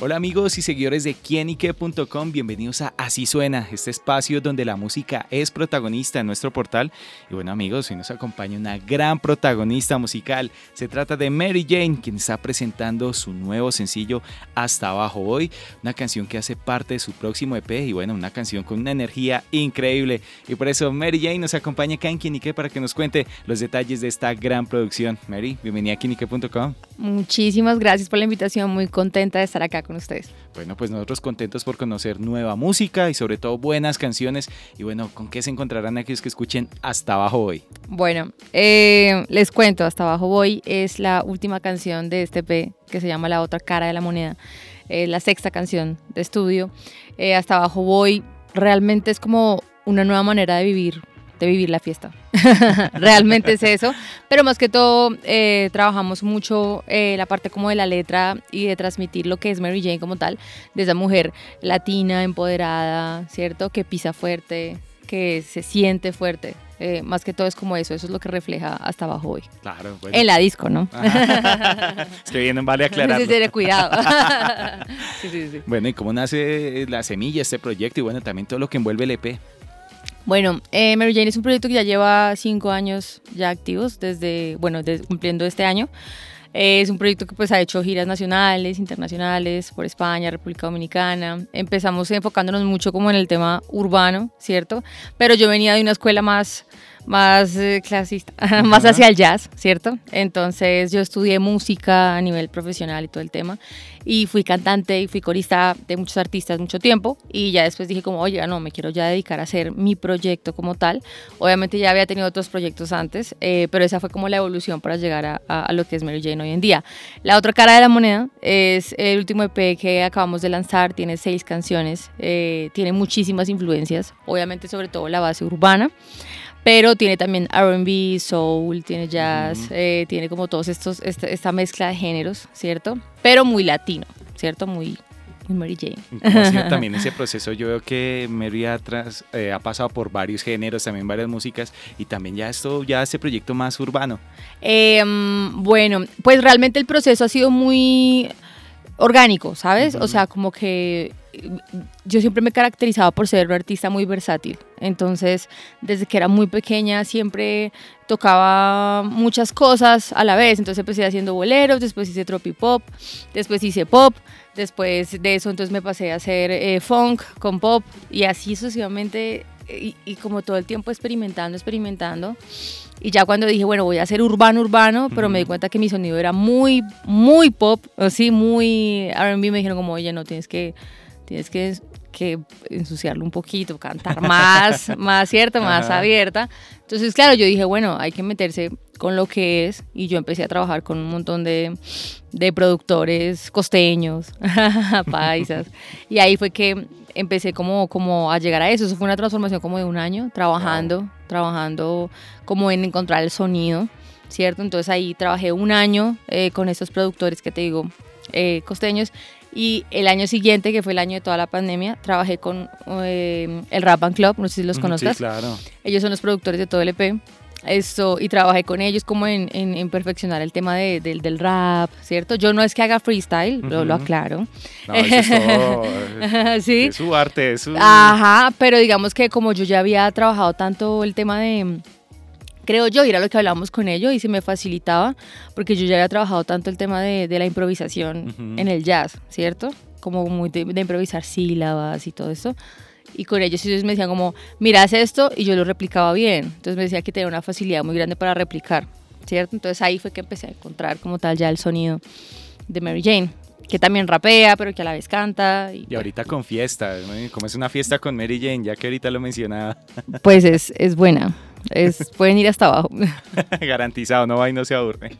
Hola amigos y seguidores de quienique.com, bienvenidos a Así Suena, este espacio donde la música es protagonista en nuestro portal. Y bueno amigos, hoy nos acompaña una gran protagonista musical. Se trata de Mary Jane, quien está presentando su nuevo sencillo Hasta Abajo Hoy, una canción que hace parte de su próximo EP y bueno, una canción con una energía increíble. Y por eso Mary Jane nos acompaña acá en Quienique para que nos cuente los detalles de esta gran producción. Mary, bienvenida a quienique.com. Muchísimas gracias por la invitación, muy contenta de estar acá con ustedes. Bueno, pues nosotros contentos por conocer nueva música y sobre todo buenas canciones. Y bueno, ¿con qué se encontrarán aquellos que escuchen Hasta Abajo Voy? Bueno, eh, les cuento, Hasta Abajo Voy es la última canción de este P que se llama La Otra Cara de la Moneda. la sexta canción de estudio. Eh, Hasta Abajo Voy realmente es como una nueva manera de vivir de vivir la fiesta. Realmente es eso. Pero más que todo, eh, trabajamos mucho eh, la parte como de la letra y de transmitir lo que es Mary Jane como tal, de esa mujer latina, empoderada, ¿cierto? Que pisa fuerte, que se siente fuerte. Eh, más que todo es como eso, eso es lo que refleja hasta abajo hoy. Claro, En la disco, ¿no? Estoy bien, vale aclarar. Sí, sí, cuidado. sí, sí, sí. Bueno, ¿y cómo nace la semilla, este proyecto y bueno, también todo lo que envuelve el EP? Bueno, eh, Mary Jane es un proyecto que ya lleva cinco años ya activos, desde, bueno, cumpliendo este año. Eh, es un proyecto que pues ha hecho giras nacionales, internacionales, por España, República Dominicana. Empezamos enfocándonos mucho como en el tema urbano, ¿cierto? Pero yo venía de una escuela más más eh, clasista, más hacia el jazz, ¿cierto? Entonces yo estudié música a nivel profesional y todo el tema y fui cantante y fui corista de muchos artistas mucho tiempo y ya después dije como, oye, no, me quiero ya dedicar a hacer mi proyecto como tal. Obviamente ya había tenido otros proyectos antes, eh, pero esa fue como la evolución para llegar a, a, lo que es Mary Jane hoy en día. La otra cara de la moneda es el último EP que acabamos de lanzar, tiene seis canciones, eh, tiene muchísimas influencias, obviamente sobre todo la base urbana pero tiene también RB, soul, tiene jazz, eh, tiene como todos estos, esta, mezcla de géneros, ¿cierto? Pero muy latino, ¿cierto? Muy, Mary Jane. Como ha sido también ese proceso, yo veo que Mary atrás, eh, ha pasado por varios géneros, también varias músicas, y también ya esto, ya este proyecto más urbano. Em, bueno, pues realmente el proceso ha sido muy orgánico, ¿sabes? O sea, como que yo siempre me caracterizaba por ser un artista muy versátil. Entonces, desde que era muy pequeña, siempre tocaba muchas cosas a la vez. Entonces empecé haciendo boleros, después hice tropipop, después hice pop, después de eso entonces me pasé a hacer eh, funk con pop y así sucesivamente y, y, como todo el tiempo experimentando, experimentando. Y ya cuando dije, bueno, voy a hacer urbano, urbano, pero me di cuenta que mi sonido era muy, muy pop, así, muy RB, me dijeron como, oye, no, tienes que tienes que, que ensuciarlo un poquito, cantar más, más cierta, más abierta. Entonces, claro, yo dije, bueno, hay que meterse con lo que es y yo empecé a trabajar con un montón de, de productores costeños, paisas, y ahí fue que empecé como, como a llegar a eso. Eso fue una transformación como de un año, trabajando, trabajando como en encontrar el sonido, ¿cierto? Entonces ahí trabajé un año eh, con estos productores que te digo, eh, costeños, y el año siguiente, que fue el año de toda la pandemia, trabajé con eh, el Rap Band Club, no sé si los conozcas. Sí, claro. Ellos son los productores de todo el EP. Esto, y trabajé con ellos como en, en, perfeccionar el tema de, del rap, ¿cierto? Yo no es que haga freestyle, lo, lo aclaro. No, eso es todo, ¿Sí? es su arte, es su... Ajá, pero digamos que como yo ya había trabajado tanto el tema de creo yo, y era lo que hablábamos con ellos y se me facilitaba, porque yo ya había trabajado tanto el tema de, de la improvisación en el jazz, ¿cierto? Como muy de, improvisar sílabas y todo eso. Y con ellos ellos me decían como, mira, haz esto, y yo lo replicaba bien. Entonces me decía que tenía una facilidad muy grande para replicar, ¿cierto? Entonces ahí fue que empecé a encontrar como tal ya el sonido de Mary Jane que también rapea, pero que a la vez canta. Y, ahorita con fiesta, como es una fiesta con Mary Jane, ya que ahorita lo mencionaba. Pues es, es buena, es, pueden ir hasta abajo. Garantizado, no va y no se aburre.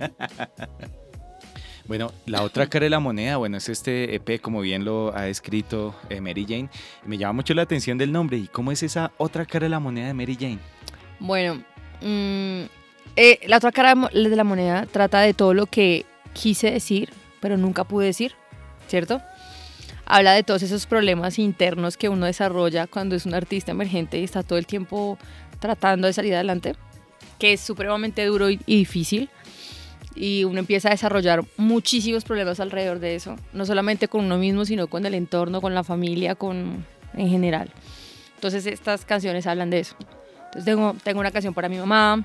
Bueno, la otra cara de la moneda, bueno, es este EP, como bien lo ha escrito eh, Mary Jane. Me llama mucho la atención del nombre. ¿Y cómo es esa otra cara de la moneda de Mary Jane? Bueno, mm, eh, la otra cara de la moneda trata de todo lo que quise decir pero nunca pude decir, ¿cierto? Habla de todos esos problemas internos que uno desarrolla cuando es un artista emergente y está todo el tiempo tratando de salir adelante, que es supremamente duro y, difícil. Y uno empieza a desarrollar muchísimos problemas alrededor de eso, no solamente con uno mismo, sino con el entorno, con la familia, con en general. Entonces estas canciones hablan de eso. Entonces tengo, tengo una canción para mi mamá,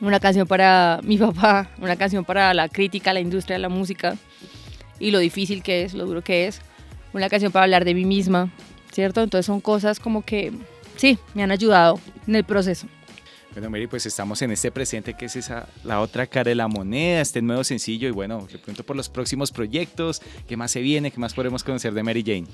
una canción para mi papá, una canción para la crítica, la industria de la música y lo difícil que es, lo duro que es, una canción para hablar de mí misma, ¿cierto? Entonces son cosas como que, sí, me han ayudado en el proceso. Bueno, Mary, pues estamos en este presente que es esa, la otra cara de la moneda, este nuevo sencillo y bueno, le pregunto por los próximos proyectos, qué más se viene, qué más podemos conocer de Mary Jane.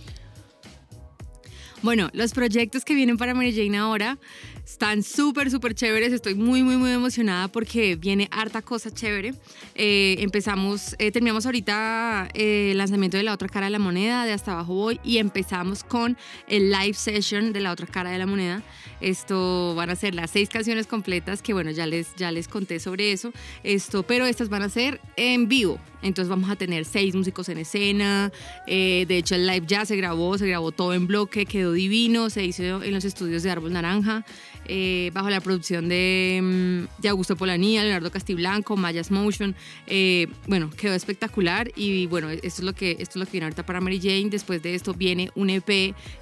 Bueno, los proyectos que vienen para Mary Jane ahora están súper, súper chéveres. Estoy muy, muy, muy emocionada porque viene harta cosa chévere. Eh, empezamos, eh, terminamos ahorita eh, el lanzamiento de la otra cara de la moneda, de Hasta Abajo Voy, y empezamos con el live session de la otra cara de la moneda. Esto van a ser las seis canciones completas que, bueno, ya les, ya les conté sobre eso. Esto, pero estas van a ser en vivo. Entonces vamos a tener seis músicos en escena. de hecho, el live ya se grabó, se grabó todo en bloque, quedó divino, se hizo en los estudios de Árbol Naranja. Eh, bajo la producción de, mm, de, Augusto Polanía, Leonardo Castiblanco, Mayas Motion. Eh, bueno, quedó espectacular y bueno, esto es, lo que, esto es lo que viene ahorita para Mary Jane. Después de esto viene un EP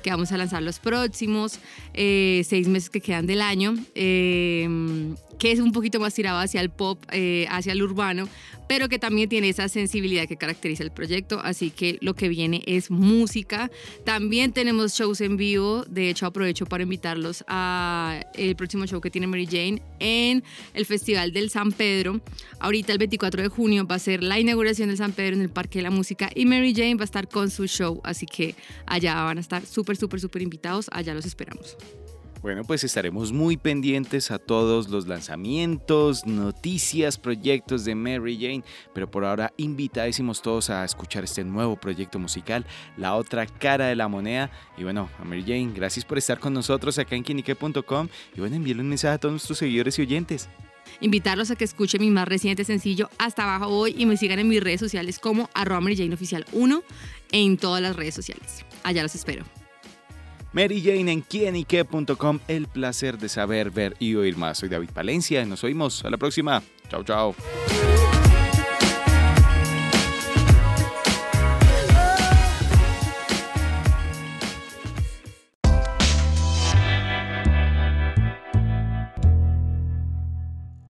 que vamos a lanzar los próximos eh, seis meses que quedan del año que es un poquito más tirado hacia el pop, eh, hacia el urbano, pero que también tiene esa sensibilidad que caracteriza el proyecto, así que lo que viene es música. También tenemos shows en vivo, de hecho aprovecho para invitarlos a el próximo show que tiene Mary Jane en el Festival del San Pedro. Ahorita el 24 de junio va a ser la inauguración del San Pedro en el Parque de la Música y Mary Jane va a estar con su show, así que allá van a estar súper, súper, súper invitados, allá los esperamos. Bueno, pues estaremos muy pendientes a todos los lanzamientos, noticias, proyectos de Mary Jane, pero por ahora invitadísimos todos a escuchar este nuevo proyecto musical, La otra cara de la moneda. Y bueno, a Mary Jane, gracias por estar con nosotros acá en quinique.com y bueno, envíenle un mensaje a todos nuestros seguidores y oyentes invitarlos a que escuchen mi más reciente sencillo Hasta abajo hoy y me sigan en mis redes sociales como arroba Oficial 1 en todas las redes sociales. Allá los espero. Mary Jane en quienique.com. El placer de saber, ver y oír más. Soy David Palencia. Nos oímos. A la próxima. Chao, chao.